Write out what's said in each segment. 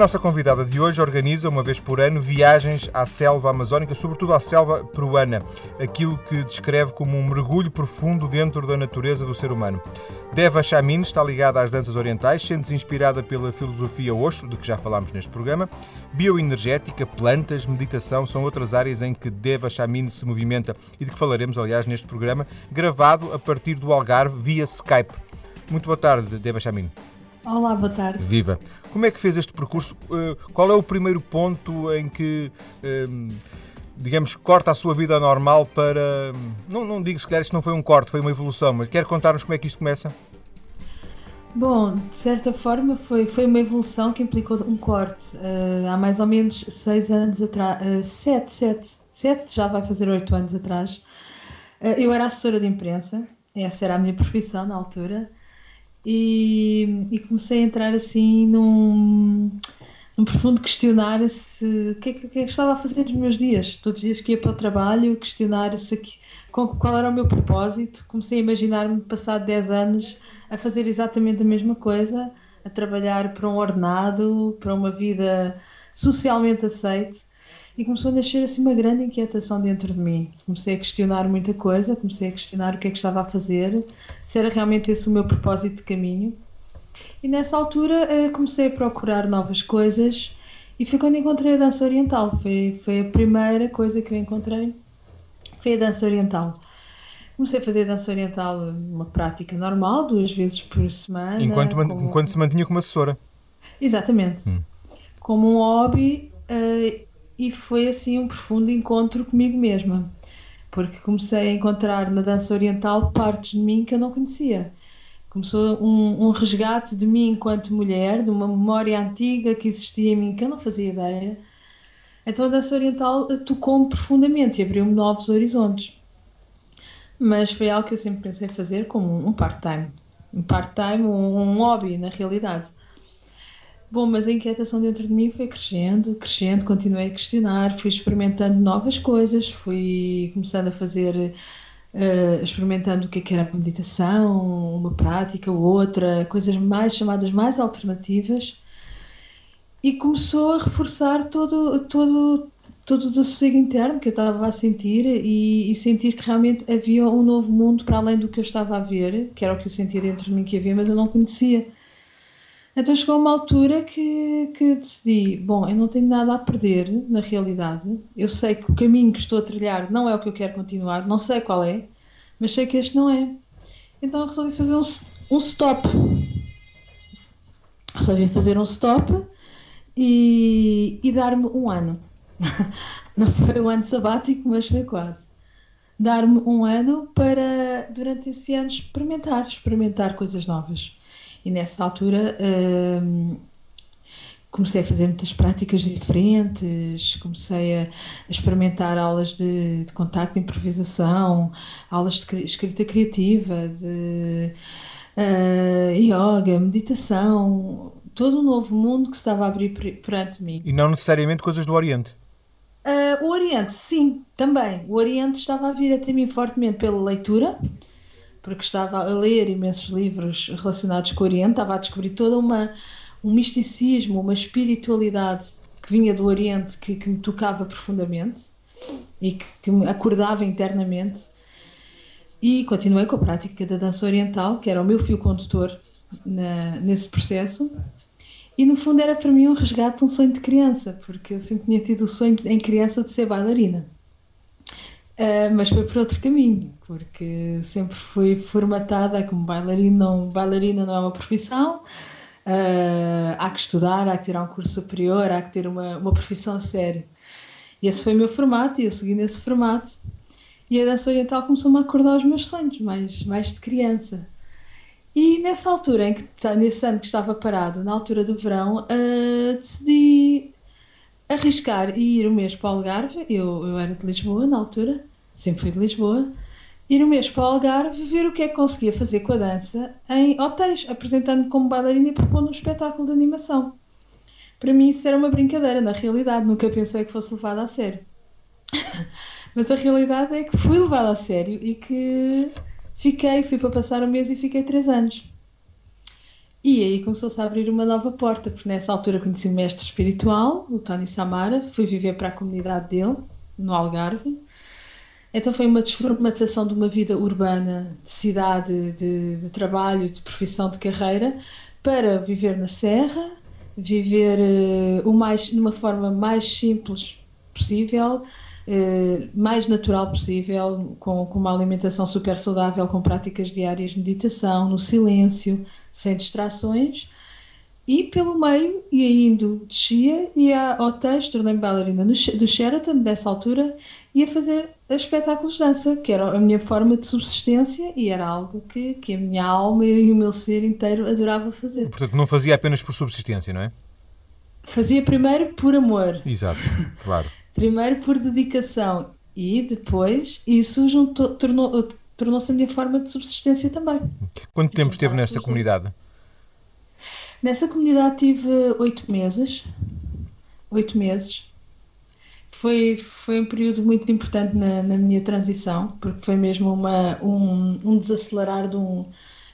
nossa convidada de hoje organiza, uma vez por ano, viagens à selva amazónica, sobretudo à selva peruana, aquilo que descreve como um mergulho profundo dentro da natureza do ser humano. Deva Chamin está ligada às danças orientais, sendo-se inspirada pela filosofia Osho, de que já falámos neste programa. Bioenergética, plantas, meditação são outras áreas em que Deva Chamin se movimenta e de que falaremos, aliás, neste programa, gravado a partir do Algarve via Skype. Muito boa tarde, Deva Chamin. Olá, boa tarde. Viva. Como é que fez este percurso? Eh, qual é o primeiro ponto em que, ehm, digamos, corta a sua vida normal para. Não, não digo se calhar isto não foi um corte, foi uma evolução, mas quer contar-nos como é que isto começa? Bom, de certa forma foi, foi uma evolução que implicou um corte. Uh, há mais ou menos seis anos atrás, uh, sete, sete, sete, já vai fazer oito anos atrás, uh, eu era assessora de imprensa, essa era a minha profissão na altura, e, e comecei a entrar assim num, num profundo questionar se o que, é que, que, é que estava a fazer nos meus dias. Todos os dias que ia para o trabalho, questionar se aqui, qual era o meu propósito. Comecei a imaginar-me, passado 10 anos, a fazer exatamente a mesma coisa, a trabalhar para um ordenado, para uma vida socialmente aceite e começou a nascer assim uma grande inquietação dentro de mim. Comecei a questionar muita coisa, comecei a questionar o que é que estava a fazer, se era realmente esse o meu propósito de caminho. E nessa altura eh, comecei a procurar novas coisas e foi quando encontrei a dança oriental. Foi, foi a primeira coisa que eu encontrei, foi a dança oriental. Comecei a fazer dança oriental, uma prática normal, duas vezes por semana. Enquanto, como... enquanto se mantinha como assessora. Exatamente. Hum. Como um hobby uh, e foi assim um profundo encontro comigo mesma, porque comecei a encontrar na dança oriental partes de mim que eu não conhecia. Começou um, um resgate de mim enquanto mulher, de uma memória antiga que existia em mim que eu não fazia ideia. Então a dança oriental tocou-me profundamente e abriu-me novos horizontes. Mas foi algo que eu sempre pensei fazer como um part-time. Um part-time, um, um hobby, na realidade. Bom, mas a inquietação dentro de mim foi crescendo, crescendo, continuei a questionar, fui experimentando novas coisas, fui começando a fazer, uh, experimentando o que, é que era meditação, uma prática ou outra, coisas mais chamadas mais alternativas, e começou a reforçar todo, todo, todo o desassossego interno que eu estava a sentir e, e, sentir que realmente havia um novo mundo para além do que eu estava a ver, que era o que eu sentia dentro de mim que havia, mas eu não conhecia. Então chegou uma altura que, que decidi: bom, eu não tenho nada a perder na realidade. Eu sei que o caminho que estou a trilhar não é o que eu quero continuar, não sei qual é, mas sei que este não é. Então resolvi fazer um, um stop. Resolvi fazer um stop e, e dar-me um ano. não foi um ano sabático, mas foi quase. Dar-me um ano para, durante esse ano, experimentar, experimentar coisas novas e nessa altura hum, comecei a fazer muitas práticas diferentes, comecei a, a experimentar aulas de, de contacto, de improvisação, aulas de escrita criativa, de uh, yoga, meditação, todo um novo mundo que se estava a abrir perante mim. E não necessariamente coisas do Oriente? Uh, o Oriente, sim, também. O Oriente estava a vir até mim fortemente pela leitura, porque estava a ler imensos livros relacionados com o Oriente, estava a descobrir toda uma um misticismo, uma espiritualidade que vinha do Oriente que, que me tocava profundamente e que, que, me acordava internamente. E continuei com a prática da dança oriental, que era o meu fio condutor na, nesse processo. E no fundo era para mim um resgate um sonho de criança, porque eu sempre tinha tido o sonho em criança de ser bailarina. Uh, mas foi por outro caminho, porque sempre fui formatada como bailarina, não, bailarina não é uma profissão, uh, há que estudar, há que tirar um curso superior, há que ter uma, uma profissão a sério. E esse foi o meu formato, e eu segui nesse formato. E a dança oriental começou-me a acordar os meus sonhos, mais, mais de criança. E nessa altura, em que, nesse ano que estava parado, na altura do verão, uh, decidi arriscar e ir um mês para o Algarve. Eu, eu era de Lisboa na altura sempre fui de Lisboa, ir no mês para o Algarve ver o que é que conseguia fazer com a dança em hotéis, apresentando como bailarina e propondo um espetáculo de animação. Para mim isso era uma brincadeira, na realidade, nunca pensei que fosse levada a sério. Mas a realidade é que fui levada a sério e que fiquei, fui para passar um mês e fiquei três anos. E aí começou-se a abrir uma nova porta, porque nessa altura conheci o mestre espiritual, o Tony Samara, fui viver para a comunidade dele, no Algarve. Então foi uma desformatação de uma vida urbana, de cidade, de, de trabalho, de profissão, de carreira, para viver na serra, viver uh, o mais, de uma forma mais simples possível, uh, mais natural possível, com, com uma alimentação super saudável, com práticas diárias de meditação, no silêncio, sem distrações. E pelo meio ia indo, descia, ia ao texto, tornei-me bailarina do Sheraton, dessa altura, ia fazer espetáculos de dança, que era a minha forma de subsistência e era algo que, que a minha alma e o meu ser inteiro adorava fazer. Portanto, não fazia apenas por subsistência, não é? Fazia primeiro por amor. Exato, claro. primeiro por dedicação e depois isso juntou, tornou, tornou-se a minha forma de subsistência também. Quanto tempo esteve nessa comunidade? Nessa comunidade tive oito meses. Oito meses foi, foi um período muito importante na, na minha transição, porque foi mesmo uma, um, um desacelerar de, um,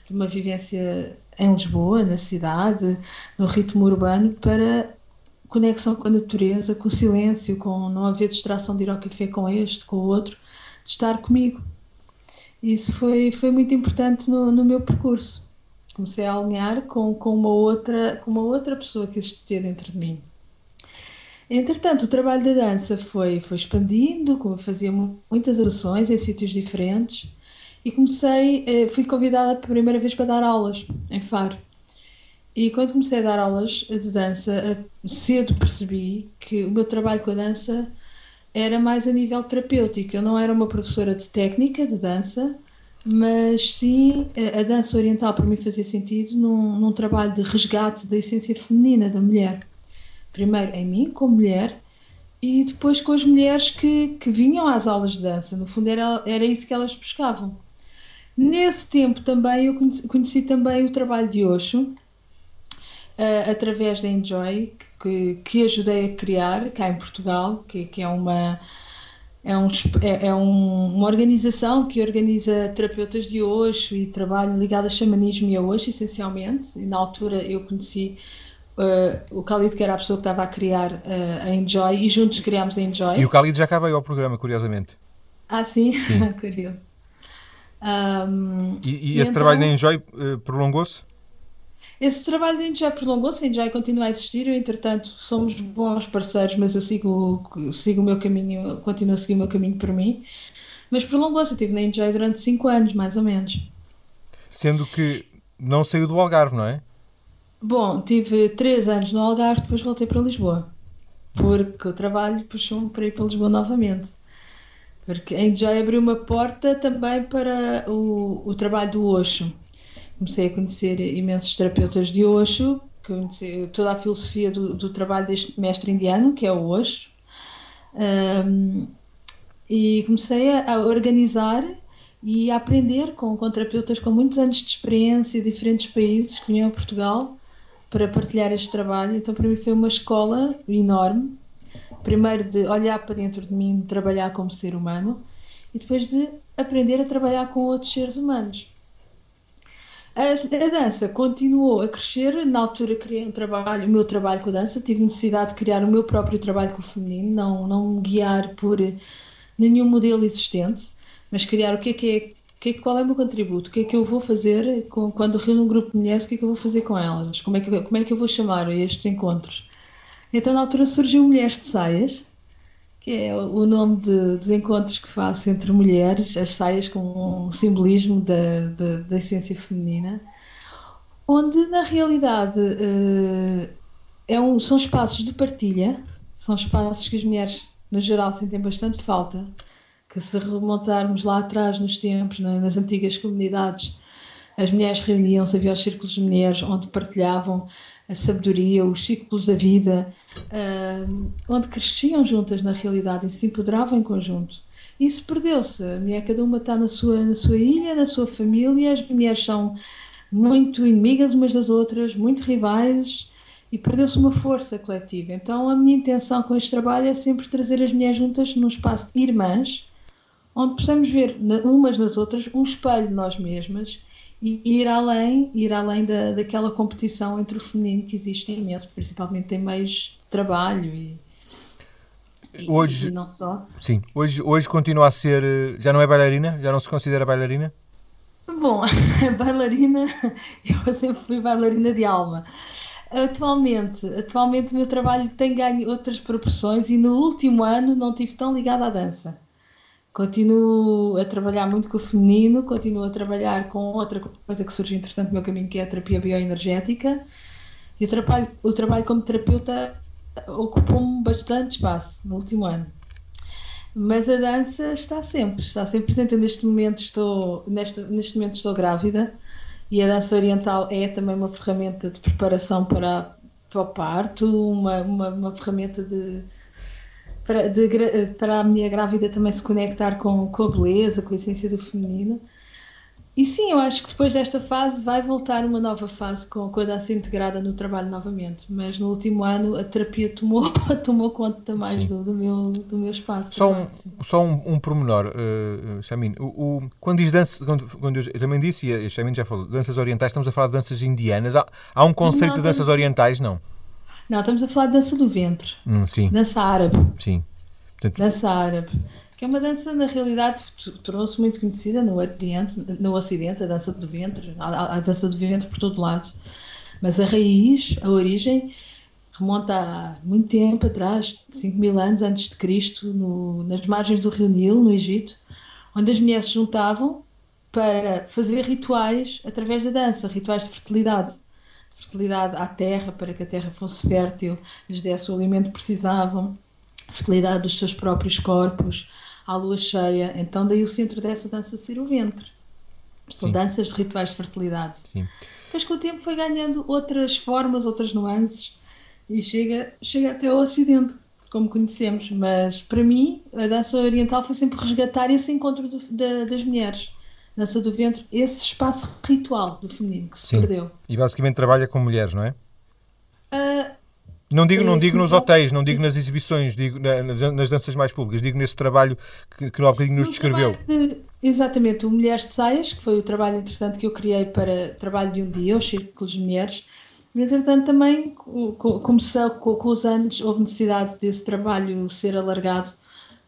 de uma vivência em Lisboa, na cidade, no ritmo urbano, para conexão com a natureza, com o silêncio, com não haver distração de ir ao café com este, com o outro, de estar comigo. Isso foi, foi muito importante no, no meu percurso. Comecei a alinhar com, com, uma outra, com uma outra pessoa que existia dentro de mim. Entretanto, o trabalho da dança foi, foi expandindo, como fazia muitas ações em sítios diferentes e comecei, eh, fui convidada pela primeira vez para dar aulas em Faro. E quando comecei a dar aulas de dança, eh, cedo percebi que o meu trabalho com a dança era mais a nível terapêutico. Eu não era uma professora de técnica de dança, mas sim a dança oriental para mim fazia sentido num, num trabalho de resgate da essência feminina da mulher primeiro em mim, como mulher, e depois com as mulheres que, que vinham às aulas de dança. No fundo, era, era isso que elas buscavam. Nesse tempo também eu conheci, conheci também o trabalho de Osho, uh, através da Enjoy, que, que ajudei a criar cá em Portugal, que, que é uma. É, um, é, é um, uma organização que organiza terapeutas de Osho e trabalho ligado a xamanismo e a Osho, essencialmente. E na altura eu conheci Uh, o Khalid, que era a pessoa que estava a criar uh, a Enjoy, e juntos criámos a Enjoy. E o Khalid já cá veio ao programa, curiosamente. Ah, sim? sim. Curioso. Um, e, e, esse então, trabalho da Enjoy uh, prolongou-se? Esse trabalho da Enjoy prolongou-se, a Enjoy continua a existir, eu, entretanto, somos bons parceiros, mas eu sigo, sigo o meu caminho, continuo a seguir o meu caminho por mim. Mas prolongou-se, eu estive na Enjoy durante 5 anos, mais ou menos. Sendo que não saiu do Algarve, não é? Bom, tive três anos no Algarve, depois voltei para Lisboa. Porque o trabalho puxou-me para ir para Lisboa novamente. Porque a Enjoy abriu uma porta também para o, o trabalho do Osho. Comecei a conhecer imensos terapeutas de Osho, conheci toda a filosofia do, do trabalho deste mestre indiano, que é o Osho. Um, e comecei a, organizar e a aprender com, com terapeutas com muitos anos de experiência, de diferentes países que vinham a Portugal para partilhar este trabalho. Então, para mim, foi uma escola enorme. Primeiro, de olhar para dentro de mim, de trabalhar como ser humano, e depois de aprender a trabalhar com outros seres humanos. A, a dança continuou a crescer. Na altura, criei um trabalho, o meu trabalho com a dança. Tive necessidade de criar o meu próprio trabalho com o feminino, não, não me guiar por nenhum modelo existente, mas criar o que é que é que, qual é o meu contributo? O que é que eu vou fazer com, quando reúno um grupo de mulheres? O que é que eu vou fazer com elas? Como é que, como é que eu vou chamar estes encontros? Então, na altura, surgiu Mulheres de Saias, que é o nome de, dos encontros que faço entre mulheres, as saias com um simbolismo da, da, da essência feminina, onde, na realidade, uh, é um, são espaços de partilha, são espaços que as mulheres, no geral, sentem bastante falta que se remontarmos lá atrás nos tempos, nas antigas comunidades, as mulheres reuniam-se, havia os círculos de mulheres onde partilhavam a sabedoria, os ciclos da vida, uh, onde cresciam juntas na realidade e se empoderavam em conjunto. Isso perdeu-se. A mulher, cada uma está na sua, na sua ilha, na sua família, as mulheres são muito inimigas umas das outras, muito rivais e perdeu-se uma força coletiva. Então, a minha intenção com este trabalho é sempre trazer as mulheres juntas num espaço de irmãs onde possamos ver umas nas outras um espelho de nós mesmas e ir além, ir além da, daquela competição entre o feminino que existe imenso, principalmente em meios de trabalho e, hoje, e não só. Sim, hoje, hoje continua a ser, eh, já não é bailarina? Já não se considera bailarina? Bom, bailarina, eu sempre fui bailarina de alma. Atualmente, atualmente o meu trabalho tem ganho outras proporções e no último ano não estive tão ligada à dança. Continuo a trabalhar muito com o feminino, continuo a trabalhar com outra coisa que surge entretanto no meu caminho, que é a terapia bioenergética. E o trabalho, o trabalho como terapeuta ocupou-me bastante espaço no último ano. Mas a dança está sempre, está sempre presente. Eu neste momento estou, neste, neste momento estou grávida e a dança oriental é também uma ferramenta de preparação para, para o parto, uma, uma, uma ferramenta de para, de, para a minha grávida também se conectar com, com a beleza, com a essência do feminino. E sim, eu acho que depois desta fase vai voltar uma nova fase com, com a dança integrada no trabalho novamente. Mas no último ano a terapia tomou, tomou conta mais do, do, meu, do meu espaço. Só um, só um, um pormenor, uh, Chamin. O, o, quando diz dança, quando, quando eu, também disse, e a Chamin já falou, danças orientais, estamos a falar de danças indianas. Há, há um conceito não, de danças orientais, não? Não, estamos a falar de dança do ventre. Hum, sim. Dança árabe. Sim. Portanto... Dança árabe. Que é uma dança, na realidade, tornou-se muito conhecida no Oriente, no Ocidente, a dança do ventre. Há a dança do ventre por todo lado. Mas a raiz, a origem, remonta a muito tempo atrás, 5 mil anos antes de Cristo, no, nas margens do rio Nilo, no Egito, onde as mulheres se juntavam para fazer rituais através da dança, rituais de fertilidade fertilidade à terra, para que a terra fosse fértil, lhes desse o alimento que precisavam, fertilidade dos seus próprios corpos, à lua cheia. Então, daí o centro dessa dança ser o ventre. São Sim. danças de rituais de fertilidade. Sim. Depois, com o tempo, foi ganhando outras formas, outras nuances e chega, chega até ao Ocidente, como conhecemos. Mas, para mim, a dança oriental foi sempre resgatar esse encontro do, da, das mulheres dança do ventre, esse espaço ritual do feminino que se Sim. perdeu. E basicamente trabalha com mulheres, não é? Uh, não digo, não digo nos hotéis, não digo nas exibições, digo nas danças mais públicas, digo nesse trabalho que, que bocadinho nos descreveu. De, exatamente, o Mulheres de Saias, que foi o trabalho, entretanto, que eu criei para trabalho de um dia, os círculos de mulheres. Entretanto, também começou com, com os anos, houve necessidade desse trabalho ser alargado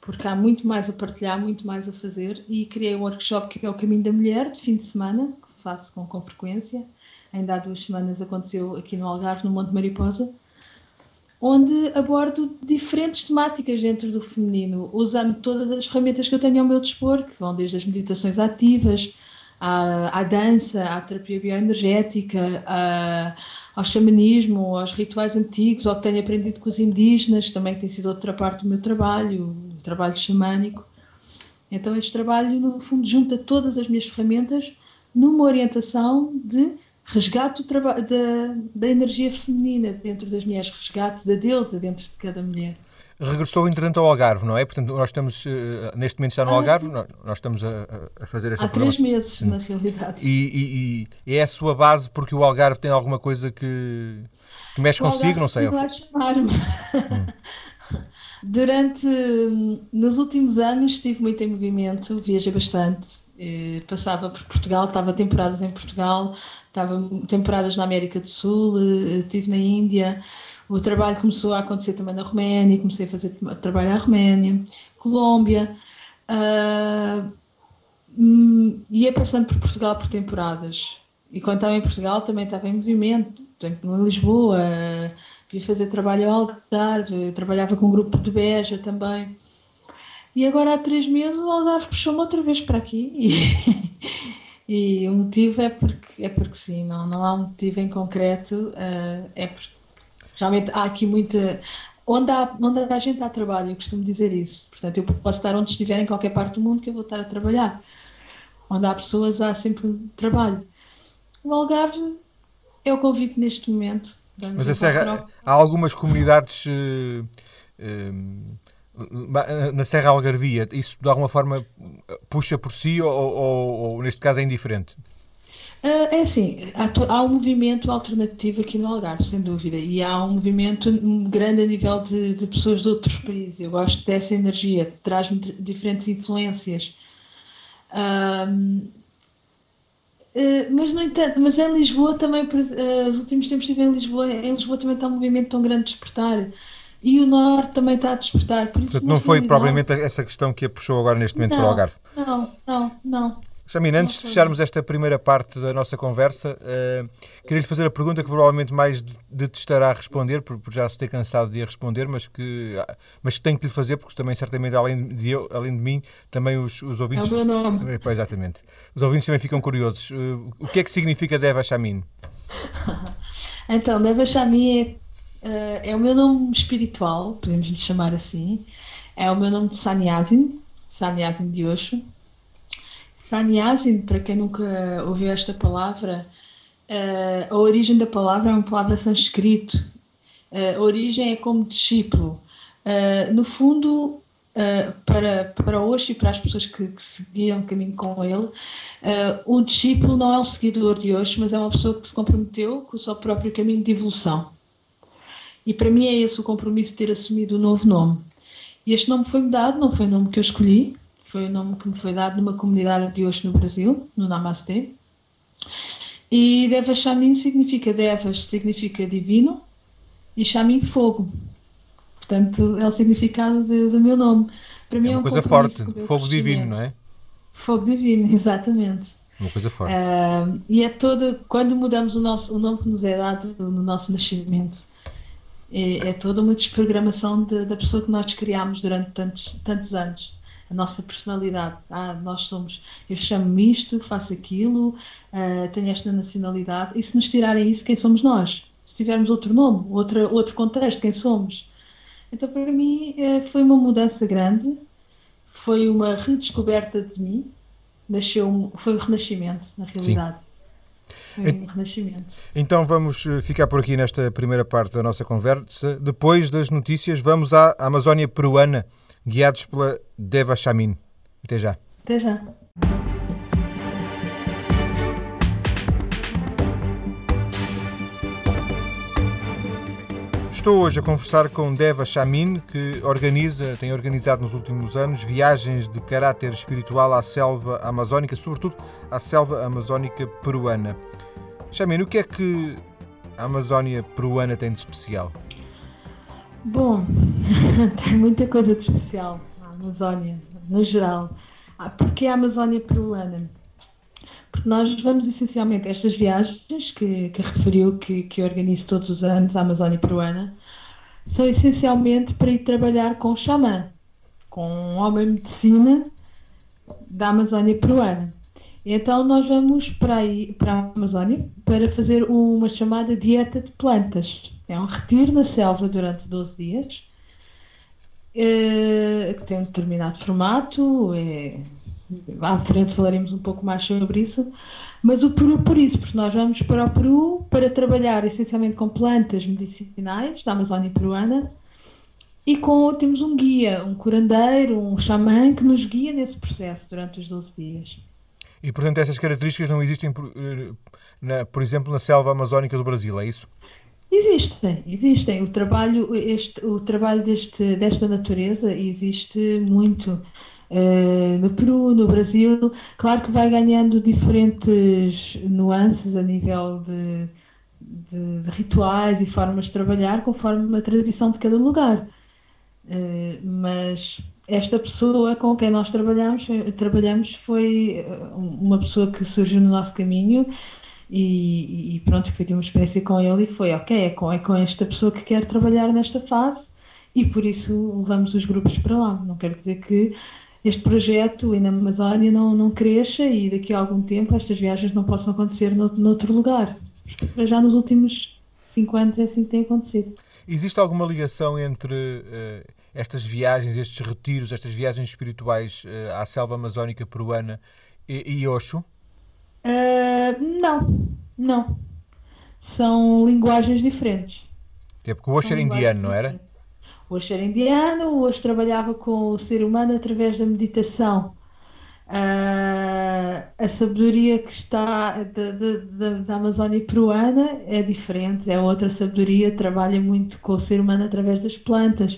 porque há muito mais a partilhar, muito mais a fazer. E criei um workshop que é o Caminho da Mulher, de fim de semana, que faço com, com frequência. Ainda há duas semanas aconteceu aqui no Algarve, no Monte Mariposa, onde abordo diferentes temáticas dentro do feminino, usando todas as ferramentas que eu tenho ao meu dispor, que vão desde as meditações ativas, à, à dança, à terapia bioenergética, à, ao xamanismo, aos rituais antigos, ao que tenho aprendido com os indígenas, também que tem sido outra parte do meu trabalho, trabalho xamânico. Então, este trabalho, no fundo, junta todas as minhas ferramentas numa orientação de resgate da, da energia feminina dentro das mulheres, resgate da deusa dentro de cada mulher. Regressou, entretanto, ao Algarve, não é? Portanto, nós estamos, eh, neste momento está no ah, Algarve, sim. nós estamos a, a fazer esta Há três meses, na realidade. E, e, e, é a sua base porque o Algarve tem alguma coisa que, que mexe o consigo, não sei. chamar-me. Hum. Durante, nos últimos anos estive muito em movimento, viajei bastante, eh, passava por Portugal, estava temporadas em Portugal, estava temporadas na América do Sul, eh, estive na Índia, o trabalho começou a acontecer também na Roménia, comecei a fazer trabalho na Roménia, Colômbia, uh, ia passando por Portugal por temporadas. E quando estava em Portugal também estava em movimento, em Lisboa, ia fazer trabalho ao Algarve, trabalhava com um grupo de Beja também. E agora há três meses o Algarve puxou-me outra vez para aqui. E, e, o motivo é porque, é porque sim, não, não há um motivo em concreto, uh, é porque Realmente há aqui muita. Onde há, onde a gente há trabalho, eu costumo dizer isso. Portanto, eu posso estar onde estiver, em qualquer parte do mundo, que eu vou estar a trabalhar. Onde há pessoas, há sempre trabalho. O Algarve é o convite neste momento. Mas a Serra, há algumas comunidades uh, uh, na Serra Algarvia, isso de alguma forma puxa por si ou, ou, ou neste caso é indiferente? Uh, é assim, há, há, um movimento alternativo aqui no Algarve, sem dúvida, e há um movimento grande a nível de, de pessoas de outros países. Eu gosto dessa energia, traz-me diferentes influências. Uh, mas no entanto, mas em Lisboa também, uh, os últimos tempos estive em Lisboa, em Lisboa também está um movimento tão grande de despertar e o Norte também está a despertar. Por isso, Portanto, não foi propriamente essa questão que a puxou agora neste momento não, para o Algarve? Não, não, não. Chamina, antes de fecharmos esta primeira parte da nossa conversa, uh, queria-lhe fazer a pergunta que provavelmente mais de te estará a responder, por, por, já se ter cansado de a responder, mas que, mas que tenho que lhe fazer, porque também, certamente, além de, eu, além de mim, também os, os ouvintes. É o meu nome. É, exatamente. Os ouvintes também ficam curiosos. Uh, o que é que significa Deva Shamin? então, Deva Shamin é, uh, é o meu nome espiritual, podemos lhe chamar assim. É o meu nome de Sannyasin, Sannyasin de Osho Sannyasi, para quem nunca ouviu esta palavra, uh, a origem da palavra é uma palavra sânscrito. Uh, a origem é como discípulo. Uh, no fundo, para, para hoje e para as pessoas que, que seguiram o caminho com ele, o discípulo não é um seguidor de hoje, mas é uma pessoa que se comprometeu com o seu próprio caminho de evolução. E para mim é esse o compromisso de ter assumido o novo nome. E este nome foi-me dado, não foi o nome que eu escolhi, foi o nome que me foi dado numa comunidade de hoje no Brasil, no Namastê. E Deva Shamin significa Devas, significa divino, e Shamin fogo. Portanto, é o significado de, do meu nome. Para mim é, uma é um coisa forte, fogo divino, não é? Fogo divino, exatamente. Uma coisa forte. Uh, e é toda, quando mudamos o, nosso, o nome que nos é dado no nosso nascimento, é, é toda uma desprogramação de, da pessoa que nós criámos durante tantos, tantos anos a nossa personalidade. Ah, nós somos, eu chamo-me isto, faço aquilo, uh, tenho esta nacionalidade. E se nos tirarem isso, quem somos nós? Se tivermos outro nome, outro, outro contexto, quem somos? Então, para mim, uh, foi uma mudança grande, foi uma redescoberta de mim, nasceu, foi um renascimento, na realidade. Sim. Um renascimento. Então vamos eh, ficar por aqui nesta primeira parte da nossa conversa. Depois das notícias, vamos à Amazónia peruana guiados pela Deva Shamin. Até já. Até já. Estou hoje a conversar com Deva Shamin, que organiza, tem organizado nos últimos anos viagens de caráter espiritual à selva amazónica, sobretudo à selva amazónica peruana. Shamin, o que é que a Amazónia peruana tem de especial? Bom, tem muita coisa de especial na Amazónia, no geral. Ah, porque a Amazónia peruana? Porque nós vamos essencialmente estas viagens que, que referiu que, que organizo todos os anos, a Amazónia peruana, são essencialmente para ir trabalhar com o xamã, com um homem medicina da Amazónia peruana. Então nós vamos para, aí, para a Amazónia para fazer uma chamada dieta de plantas é um retiro na selva durante 12 dias, que tem um determinado formato. É, à frente falaremos um pouco mais sobre isso. Mas o Peru, por isso, porque nós vamos para o Peru para trabalhar essencialmente com plantas medicinais da Amazónia peruana e com, temos um guia, um curandeiro, um xamã que nos guia nesse processo durante os 12 dias. E, portanto, essas características não existem, por, eh, por exemplo, na selva amazónica do Brasil, é isso? Existem, existem. O trabalho, este, o trabalho deste, desta natureza existe muito uh, no Peru, no Brasil. Claro que vai ganhando diferentes nuances a nível de, de, de rituais e formas de trabalhar conforme a tradição de cada lugar. Uh, mas esta pessoa com quem nós trabalhamos, trabalhamos foi eh, uma pessoa que surgiu no nosso caminho e, e, pronto, tive uma experiência com ele e foi ok, é com, é com esta pessoa que quer trabalhar nesta fase e por isso levamos os grupos para lá. Não quer dizer que este projeto na Amazónia não, não cresça e daqui a algum tempo estas viagens não possam acontecer no, noutro lugar. Mas já nos últimos cinco anos é assim que tem acontecido. Existe alguma ligação entre uh, estas viagens, estes retiros, estas viagens espirituais uh, à selva amazónica peruana e, e Osho? Uh, não, não. São linguagens diferentes. É porque o Osho era indiano, não era? O Osho era indiano, o Osho trabalhava com o ser humano através da meditação. Uh, a sabedoria que está da Amazónia peruana é diferente, é outra sabedoria, trabalha muito com o ser humano através das plantas,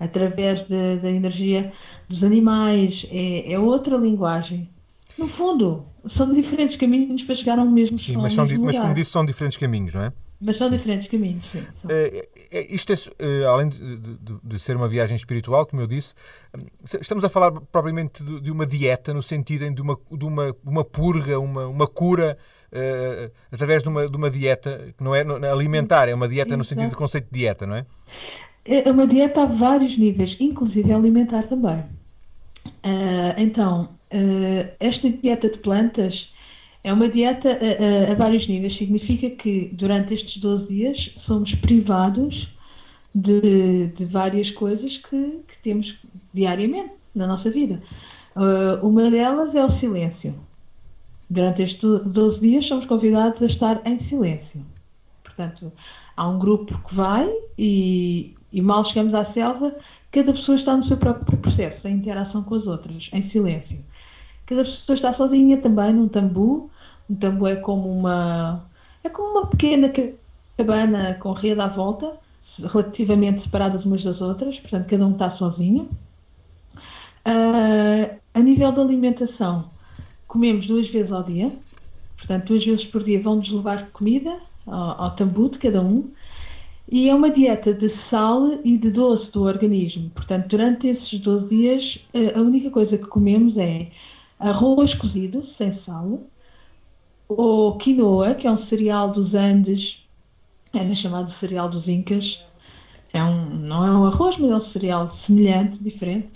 através da energia dos animais, é, é outra linguagem. No fundo, são diferentes caminhos para chegar ao mesmo Sim, mas, são, mas como disse, são diferentes caminhos, não é? Mas são sim. diferentes caminhos, sim. Uh, isto é, uh, além de, de, de, ser uma viagem espiritual, como eu disse, estamos a falar propriamente de, de uma dieta, no sentido de uma, de uma, uma purga, uma, uma cura, uh, através de uma, de uma dieta que não é alimentar, é uma dieta no sentido de conceito de dieta, não é? É uma dieta a vários níveis, inclusive alimentar também. então, esta dieta de plantas é uma dieta a, a, a, vários níveis. Significa que durante estes 12 dias somos privados de, de várias coisas que, que, temos diariamente na nossa vida. Uh, uma delas é o silêncio. Durante estes 12 dias somos convidados a estar em silêncio. Portanto, há um grupo que vai e, e mal chegamos à selva, cada pessoa está no seu próprio processo, em interação com as outras, em silêncio. Cada pessoa está sozinha também num tambu. Um tambu é como uma é como uma pequena cabana com rede à volta, relativamente separadas umas das outras, portanto cada um está sozinho. Uh, a nível da alimentação, comemos duas vezes ao dia, portanto duas vezes por dia vão-nos levar comida ao, ao tambu de cada um. E é uma dieta de sal e de doce do organismo. Portanto, durante esses 12 dias, a única coisa que comemos é arroz cozido, sem sal, ou quinoa, que é um cereal dos Andes, é chamado cereal dos Incas. É um, não é um arroz, mas é um cereal semelhante, diferente.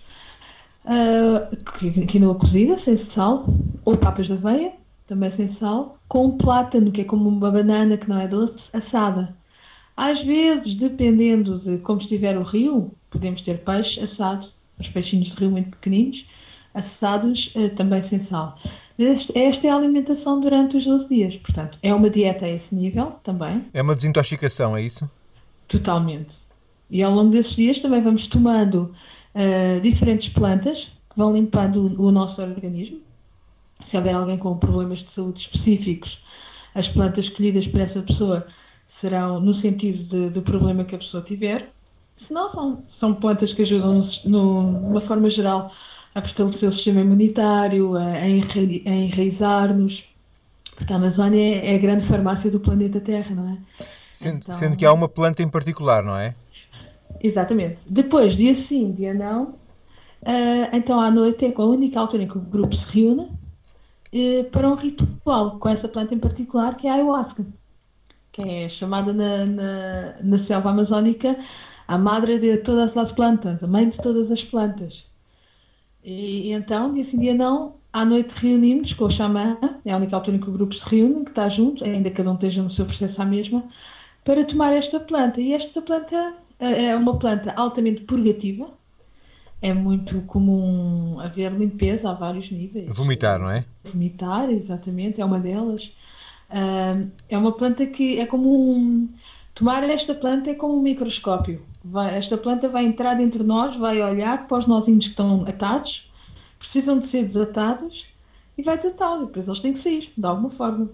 Uh, quinoa cozida, sem sal, ou papas de aveia, também sem sal, com plátano, que é como uma banana que não é doce, assada. Às vezes, dependendo de como estiver o rio, podemos ter peixe assado, os peixinhos de rio muito pequeninos, assados uh, também sem sal. Esta é a alimentação durante os 12 dias, portanto, é uma dieta a esse nível também. É uma desintoxicação, é isso? Totalmente. E ao longo desses dias também vamos tomando uh, diferentes plantas que vão limpando o, o nosso organismo. Se houver alguém com problemas de saúde específicos, as plantas escolhidas para essa pessoa serão no sentido de, do problema que a pessoa tiver. Se não, são, são plantas que ajudam, no, de uma forma geral, a fortalecer o sistema imunitário, a, a enraizar-nos. Porque a Amazónia é, é a grande farmácia do planeta Terra, não é? Sendo, então, sendo, que há uma planta em particular, não é? Exatamente. Depois, dia sim, dia não, uh, então à noite é com a única altura em que o grupo se reúne uh, para um ritual com essa planta em particular, que é a ayahuasca, que é chamada na, na, na selva amazónica a madre de todas as plantas, a mãe de todas as plantas. E, e então, dia sim, dia não, à noite reunimos com o xamã, é a única altura em que o grupo se reúne, que está junto, ainda cada um esteja no seu processo à mesma, para tomar esta planta. E esta planta eh, é uma planta altamente purgativa, é muito comum haver limpeza a vários níveis. Vomitar, não é? Vomitar, exatamente, é uma delas. é uma planta que é como um. Tomar esta planta é como um microscópio vai, esta planta vai entrar dentro de nós, vai olhar para os nozinhos que estão atados, precisam de ser desatados e vai desatar. Depois eles têm que sair, de alguma forma.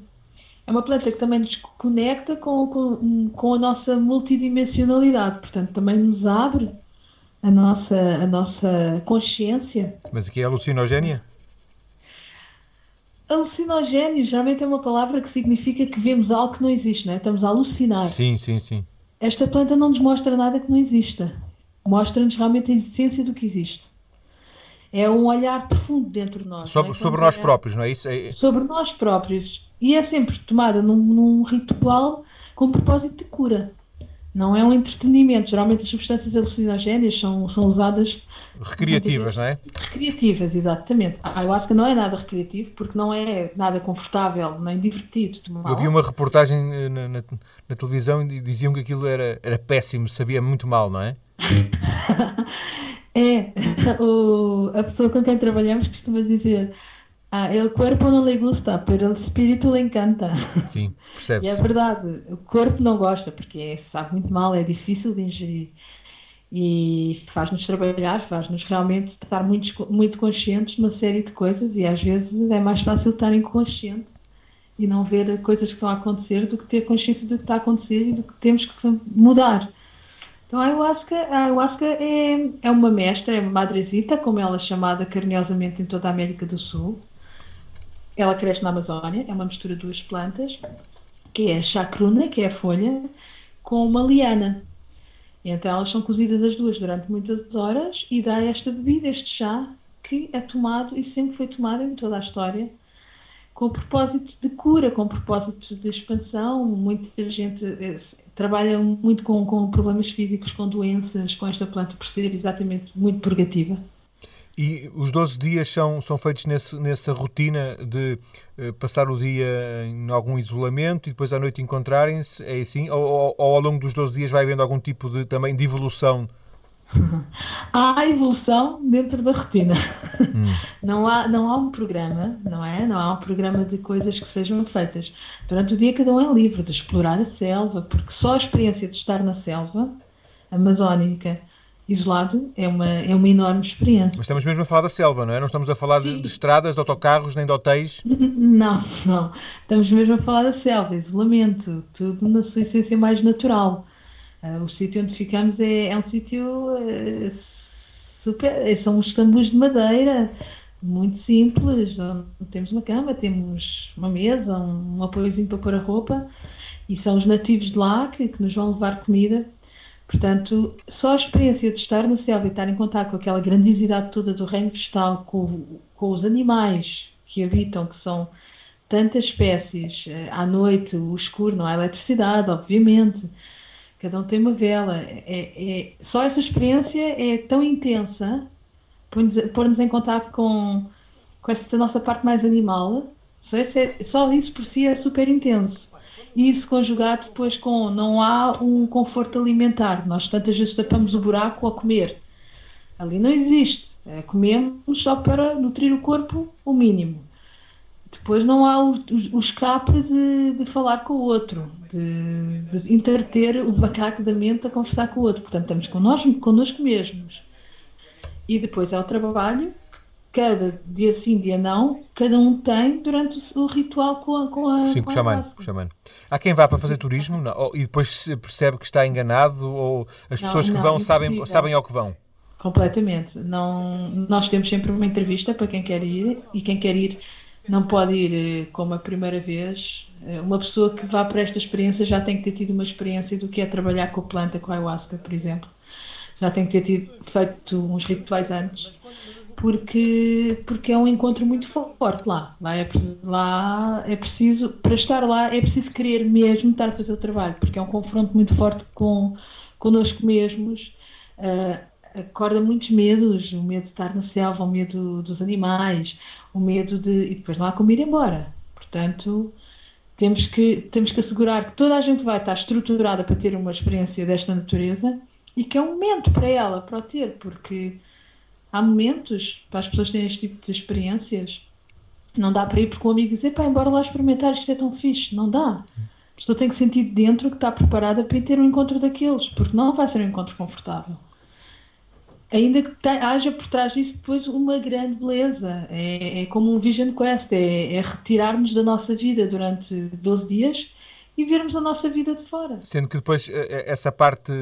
É uma planta que também nos conecta com, com, com a nossa multidimensionalidade, portanto, também nos abre a nossa, a nossa consciência. Mas aqui é alucinogénia? Alucinogénio geralmente é uma palavra que significa que vemos algo que não existe, não é? Estamos a alucinar. Sim, sim, sim. Esta planta não nos mostra nada que não exista. Mostra-nos realmente a essência do que existe. É um olhar profundo dentro de nós. Sobre, é? sobre nós é, próprios, não é isso? É... Sobre nós próprios. E é sempre tomada num, num ritual com propósito de cura. Não é um entretenimento. Geralmente as substâncias alucinogéneas são, são usadas. Recreativas, não é? Recreativas, exatamente. A ayahuasca não é nada recreativo porque não é nada confortável nem divertido. Eu vi uma reportagem eh, na, na, na, televisão e diziam que aquilo era, era péssimo, sabia muito mal, não é? é. O, a pessoa com quem trabalhamos costuma dizer ah, el cuerpo não le gusta, pero el espírito le encanta. Sim, percebe-se. E é verdade, o corpo não gosta, porque é, sabe muito mal, é difícil de ingerir. E faz-nos trabalhar, faz-nos realmente estar muito, muito conscientes de uma série de coisas e às vezes é mais fácil estar inconsciente e não ver coisas que estão a acontecer do que ter consciência do que está a acontecer e do que temos que mudar. Então a ayahuasca, a ayahuasca é, é uma mestra, é uma madrezita, como ela é chamada carinhosamente em toda a América do Sul, ela cresce na Amazónia, é uma mistura de duas plantas, que é a chacruna, que é a folha, com uma liana. Então elas são cozidas as duas durante muitas horas e dá esta bebida, este chá, que é tomado e sempre foi tomado em toda a história com o propósito de cura, com o propósito de expansão. Muita gente eh, trabalha muito com, com problemas físicos, com doenças, com esta planta por ser exatamente muito purgativa. E os 12 dias são, são feitos nesse, nessa rotina de uh, passar o dia em algum isolamento e depois à noite encontrarem-se? É assim? Ou, ou, ou, ao longo dos 12 dias vai havendo algum tipo de, também de evolução? Há evolução dentro da rotina. Hum. Não, há, não há um programa, não é? Não há um programa de coisas que sejam feitas. Durante o dia cada um é livre de explorar a selva, porque só a experiência de estar na selva amazónica isolado é uma, é uma enorme experiência. Mas estamos mesmo a falar da selva, não é? Não estamos a falar de, de, estradas, de autocarros, nem de hotéis? Não, não. Estamos mesmo a falar da selva, isolamento, tudo na sua essência mais natural. Uh, o sítio onde ficamos é, é um sítio uh, super. É, são uns tambus de madeira, muito simples. Temos uma cama, temos uma mesa, um, um apoiozinho para pôr a roupa, e são os nativos de lá que, que nos vão levar comida Portanto, só a experiência de estar no selva e estar em contato com aquela grandiosidade toda do reino vegetal, com, com os animais que habitam, que são tantas espécies, eh, à noite, o escuro, não há eletricidade, obviamente, cada um tem uma vela. É, é, só essa experiência é tão intensa, pôr-nos em contato com, com essa nossa parte mais animal, só, é, só isso por si é super intenso. E isso conjugado depois com não há um conforto alimentar. Nós tantas vezes tapamos o buraco ao comer. Ali não existe. É, comemos só para nutrir o corpo o mínimo. Depois não há o, o, escape de, de, falar com o outro, de, de entreter o macaco da mente a conversar com o outro. Portanto, estamos connosco, connosco mesmos. E depois é o trabalho cada dia sim, dia não, cada um tem durante o ritual com a. Com a sim, com o xamã, com o xamã. Há quem vá para fazer turismo não, ou, e depois percebe que está enganado ou as pessoas não, que vão sabem, sabem ao que vão? Completamente. Não, nós temos sempre uma entrevista para quem quer ir e quem quer ir não pode ir eh, como a primeira vez. Eh, uma pessoa que vá para esta experiência já tem que ter tido uma experiência do que é trabalhar com a planta, com a ayahuasca, por exemplo. Já tem que ter tido, feito uns rituais antes porque, porque é um encontro muito forte lá. Lá é, lá é preciso, para estar lá, é preciso querer mesmo estar a fazer o trabalho, porque é um confronto muito forte com connosco mesmos. Uh, acorda muitos medos, o medo de estar na selva, o medo dos animais, o medo de. e depois não há como ir embora. Portanto, temos que, temos que assegurar que toda a gente vai estar estruturada para ter uma experiência desta natureza e que é um momento para ela, para o ter, porque há momentos para as pessoas terem este tipo de experiências. Não dá para ir porque um amigo dizer, pá, embora lá experimentar, isto é tão fixe. Não dá. A pessoa tem que sentir dentro que está preparada para ir ter um encontro daqueles, porque não vai ser um encontro confortável. Ainda que haja por trás disso depois uma grande beleza. É, é como um Vision Quest, é, é retirarmos da nossa vida durante 12 dias e vermos a nossa vida de fora. Sendo que depois eh, eh, essa parte,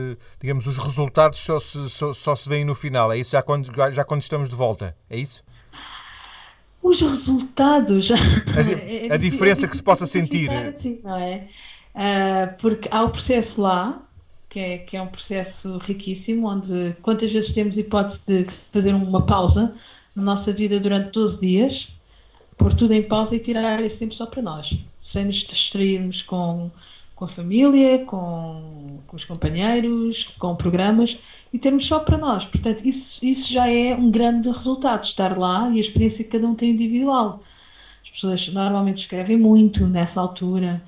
digamos, os resultados só se, só, só se veem no final, é isso? Já quando, já quando estamos de volta, é isso? Os resultados. A, é, é, a diferença é que se possa sentir. Assim, não é? Uh, porque há o processo lá, que é, que é um processo riquíssimo, onde quantas vezes temos hipótese de fazer uma pausa na nossa vida durante 12 dias, pôr tudo em pausa e tirar esse tempo só para nós sem nos distrairmos com, com a família, com, com os companheiros, com programas e termos só para nós. Portanto, isso, isso já é um grande resultado, estar lá e a experiência que cada um tem individual. As pessoas normalmente escrevem muito nessa altura,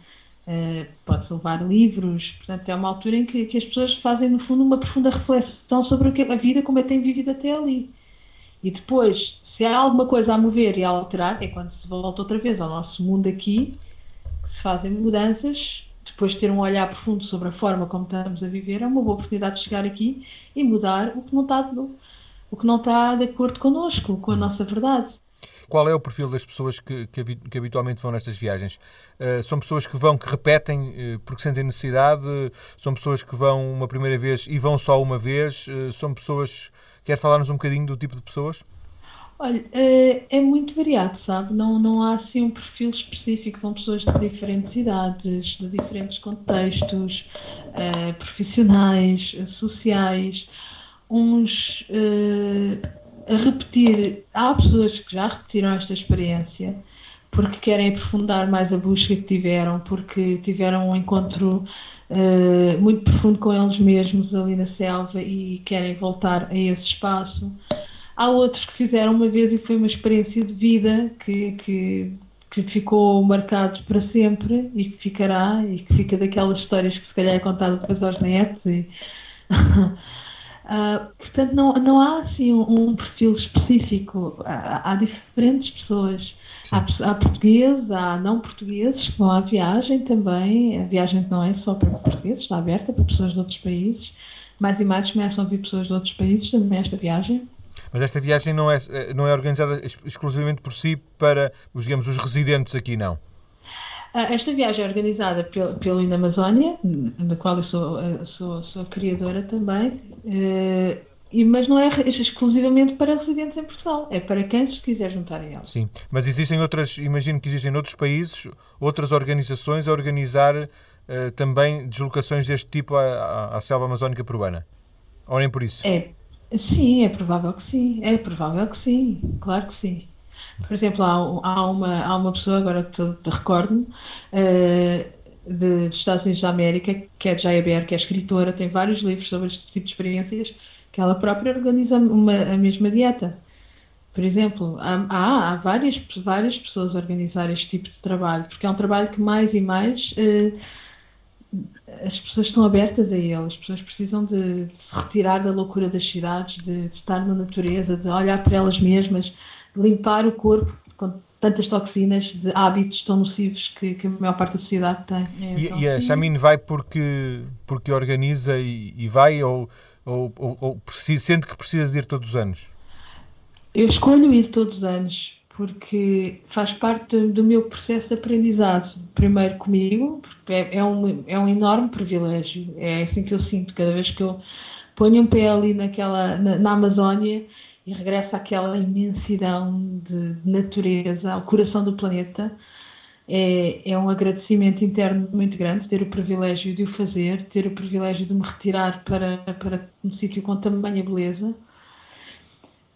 uh, pode-se levar livros, portanto, é uma altura em que, que, as pessoas fazem, no fundo, uma profunda reflexão sobre o que a vida, como é que tem vivido até ali. E depois, se há alguma coisa a mover e a alterar, é quando se volta outra vez ao nosso mundo aqui fazem mudanças, depois de ter um olhar profundo sobre a forma como estamos a viver, é uma boa oportunidade de chegar aqui e mudar o que não está, o que não está de acordo connosco, com a nossa verdade. Qual é o perfil das pessoas que, que, que habitualmente vão nestas viagens? Uh, são pessoas que vão, que repetem uh, porque sentem necessidade? Uh, são pessoas que vão uma primeira vez e vão só uma vez? são pessoas. Quer falar-nos um bocadinho do tipo de pessoas? Olha, é, é muito variado, sabe? Não, não há assim um perfil específico. São pessoas de diferentes idades, de diferentes contextos, uh, profissionais, sociais. Uns uh, a repetir. Há pessoas que já repetiram esta experiência porque querem aprofundar mais a busca que tiveram, porque tiveram um encontro uh, muito profundo com eles mesmos ali na selva e querem voltar a esse espaço. Há outros que fizeram uma vez e foi uma experiência de vida que, que, que ficou marcado para sempre e que ficará e que fica daquelas histórias que se calhar é contada depois aos netos. E... Uh, portanto, não, não há assim um, um perfil específico. Há, há diferentes pessoas. Há, há, portugueses, há não portugueses que vão à viagem também. A viagem não é só para portugueses, está aberta para pessoas de outros países. Mais e mais começam a vir pessoas de outros países também esta viagem. Mas esta viagem não é, não é organizada exclusivamente por si para, os, digamos, os residentes aqui, não? Ah, esta viagem é organizada pelo, pelo Inamazónia, da qual eu sou, ah, sou, sou criadora também, eh, mas não é exclusivamente para residentes em Portugal, é para quem se quiser juntar a ela. Sim, mas existem outras, imagino que existem outros países, outras organizações a organizar também deslocações deste tipo à, à selva amazónica peruana? Ou nem por isso? É, Sim, é provável que sim. É provável que sim. Claro que sim. Por exemplo, há, há uma, há uma pessoa, agora que te recordo, uh, de, dos Estados Unidos da América, que é Jaya Bear, que é escritora, tem vários livros sobre este tipo de experiências, que ela própria organiza uma, a mesma dieta. Por exemplo, há, há, há várias, várias pessoas a organizar este tipo de trabalho, porque é um trabalho que mais e mais. Uh, as pessoas estão abertas a ele, as pessoas precisam de, de se retirar da loucura das cidades, de, de, estar na natureza, de olhar para elas mesmas, de limpar o corpo com tantas toxinas, de hábitos tão nocivos que, que a maior parte da sociedade tem. É, e, então, e, a Chamine vai porque, porque organiza e, e vai ou, ou, ou, ou precisa, sente que precisa de ir todos os anos? Eu escolho ir todos os anos porque faz parte do meu processo de aprendizado. Primeiro comigo, porque é, é, um, é um enorme privilégio. É assim que eu sinto cada vez que eu ponho um pé ali naquela, na, na Amazónia e regresso àquela imensidão de, de natureza, ao coração do planeta. É, é, um agradecimento interno muito grande ter o privilégio de o fazer, ter o privilégio de me retirar para, para um sítio com tamanha beleza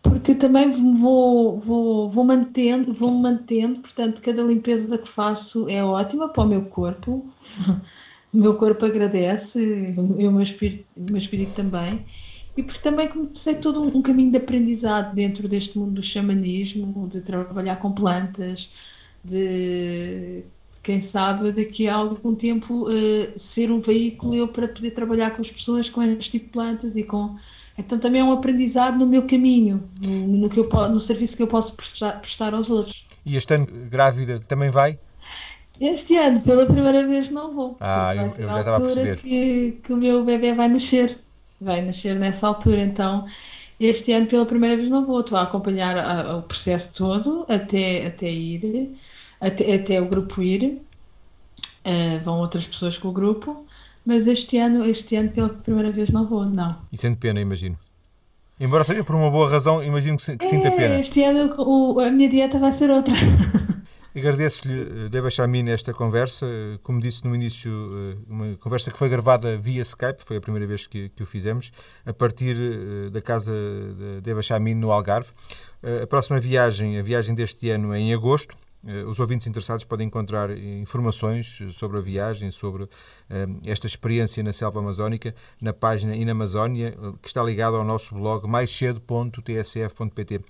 porque também vou, vou, vou mantendo, vou mantendo, portanto, cada limpeza que faço é ótima para o meu corpo, o meu corpo agradece, e o meu espírito, o meu espírito também, e porque também comecei todo um caminho de aprendizado dentro deste mundo do xamanismo, de trabalhar com plantas, de quem sabe daqui a algum tempo uh, ser um veículo eu para poder trabalhar com as pessoas com este tipo de plantas e com então também é um aprendizado no meu caminho, no, no, que eu, no serviço que eu posso prestar, prestar aos outros. E este ano grávida também vai? Este ano, pela primeira vez, não vou. Ah, eu, eu já estava a perceber. Que, que o meu bebê vai nascer. Vai nascer nessa altura, então este ano pela primeira vez não vou. Estou a acompanhar a, a, o processo todo até, até ir, até, até o grupo ir. Uh, vão outras pessoas com o grupo mas este ano, este ano pela primeira vez não vou, não. E sente pena, imagino. Embora seja por uma boa razão, imagino que, que é, sinta pena. Este ano o, a minha dieta vai ser outra. Agradeço-lhe, Deva Chamine, esta conversa. Como disse no início, eh, uma conversa que foi gravada via Skype, foi a primeira vez que, que o fizemos, a partir eh, da casa de Deva Chamine, no Algarve. Eh, a próxima viagem, a viagem deste ano, é em agosto. Eh, os ouvintes interessados podem encontrar informações sobre a viagem, sobre eh, esta experiência na selva amazónica, na página Inamazónia, eh, que está ligada ao nosso blog maiscedo.tsf.pt.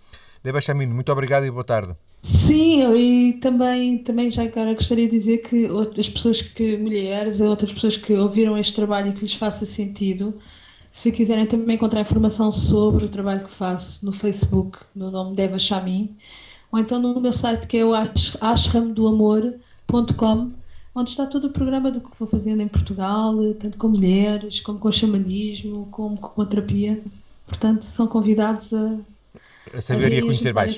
Deva Chamino, muito obrigado e boa tarde. Sim, e também, também já agora gostaria de dizer que as pessoas que, mulheres, outras pessoas que ouviram este trabalho e que lhes faça sentido, se quiserem também encontrar informação sobre o trabalho que faço no Facebook, no nome Deva Chamin, ou então no meu site que é o ashramdoamor.com, onde está todo o programa do que vou fazendo em Portugal, tanto com mulheres, como com xamanismo, como com a terapia. Portanto, são convidados a, a saber e a conhecer mais.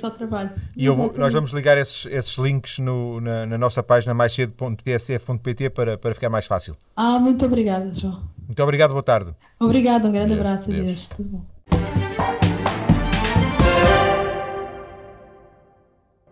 E vou, nós vamos ligar esses, esses links no, na, na, nossa página mais cedo.tsf.pt para, para ficar mais fácil. Ah, muito obrigada, João. Muito obrigado, boa tarde. Obrigado, um grande Deus, abraço. Deus. Deus. Tudo bom.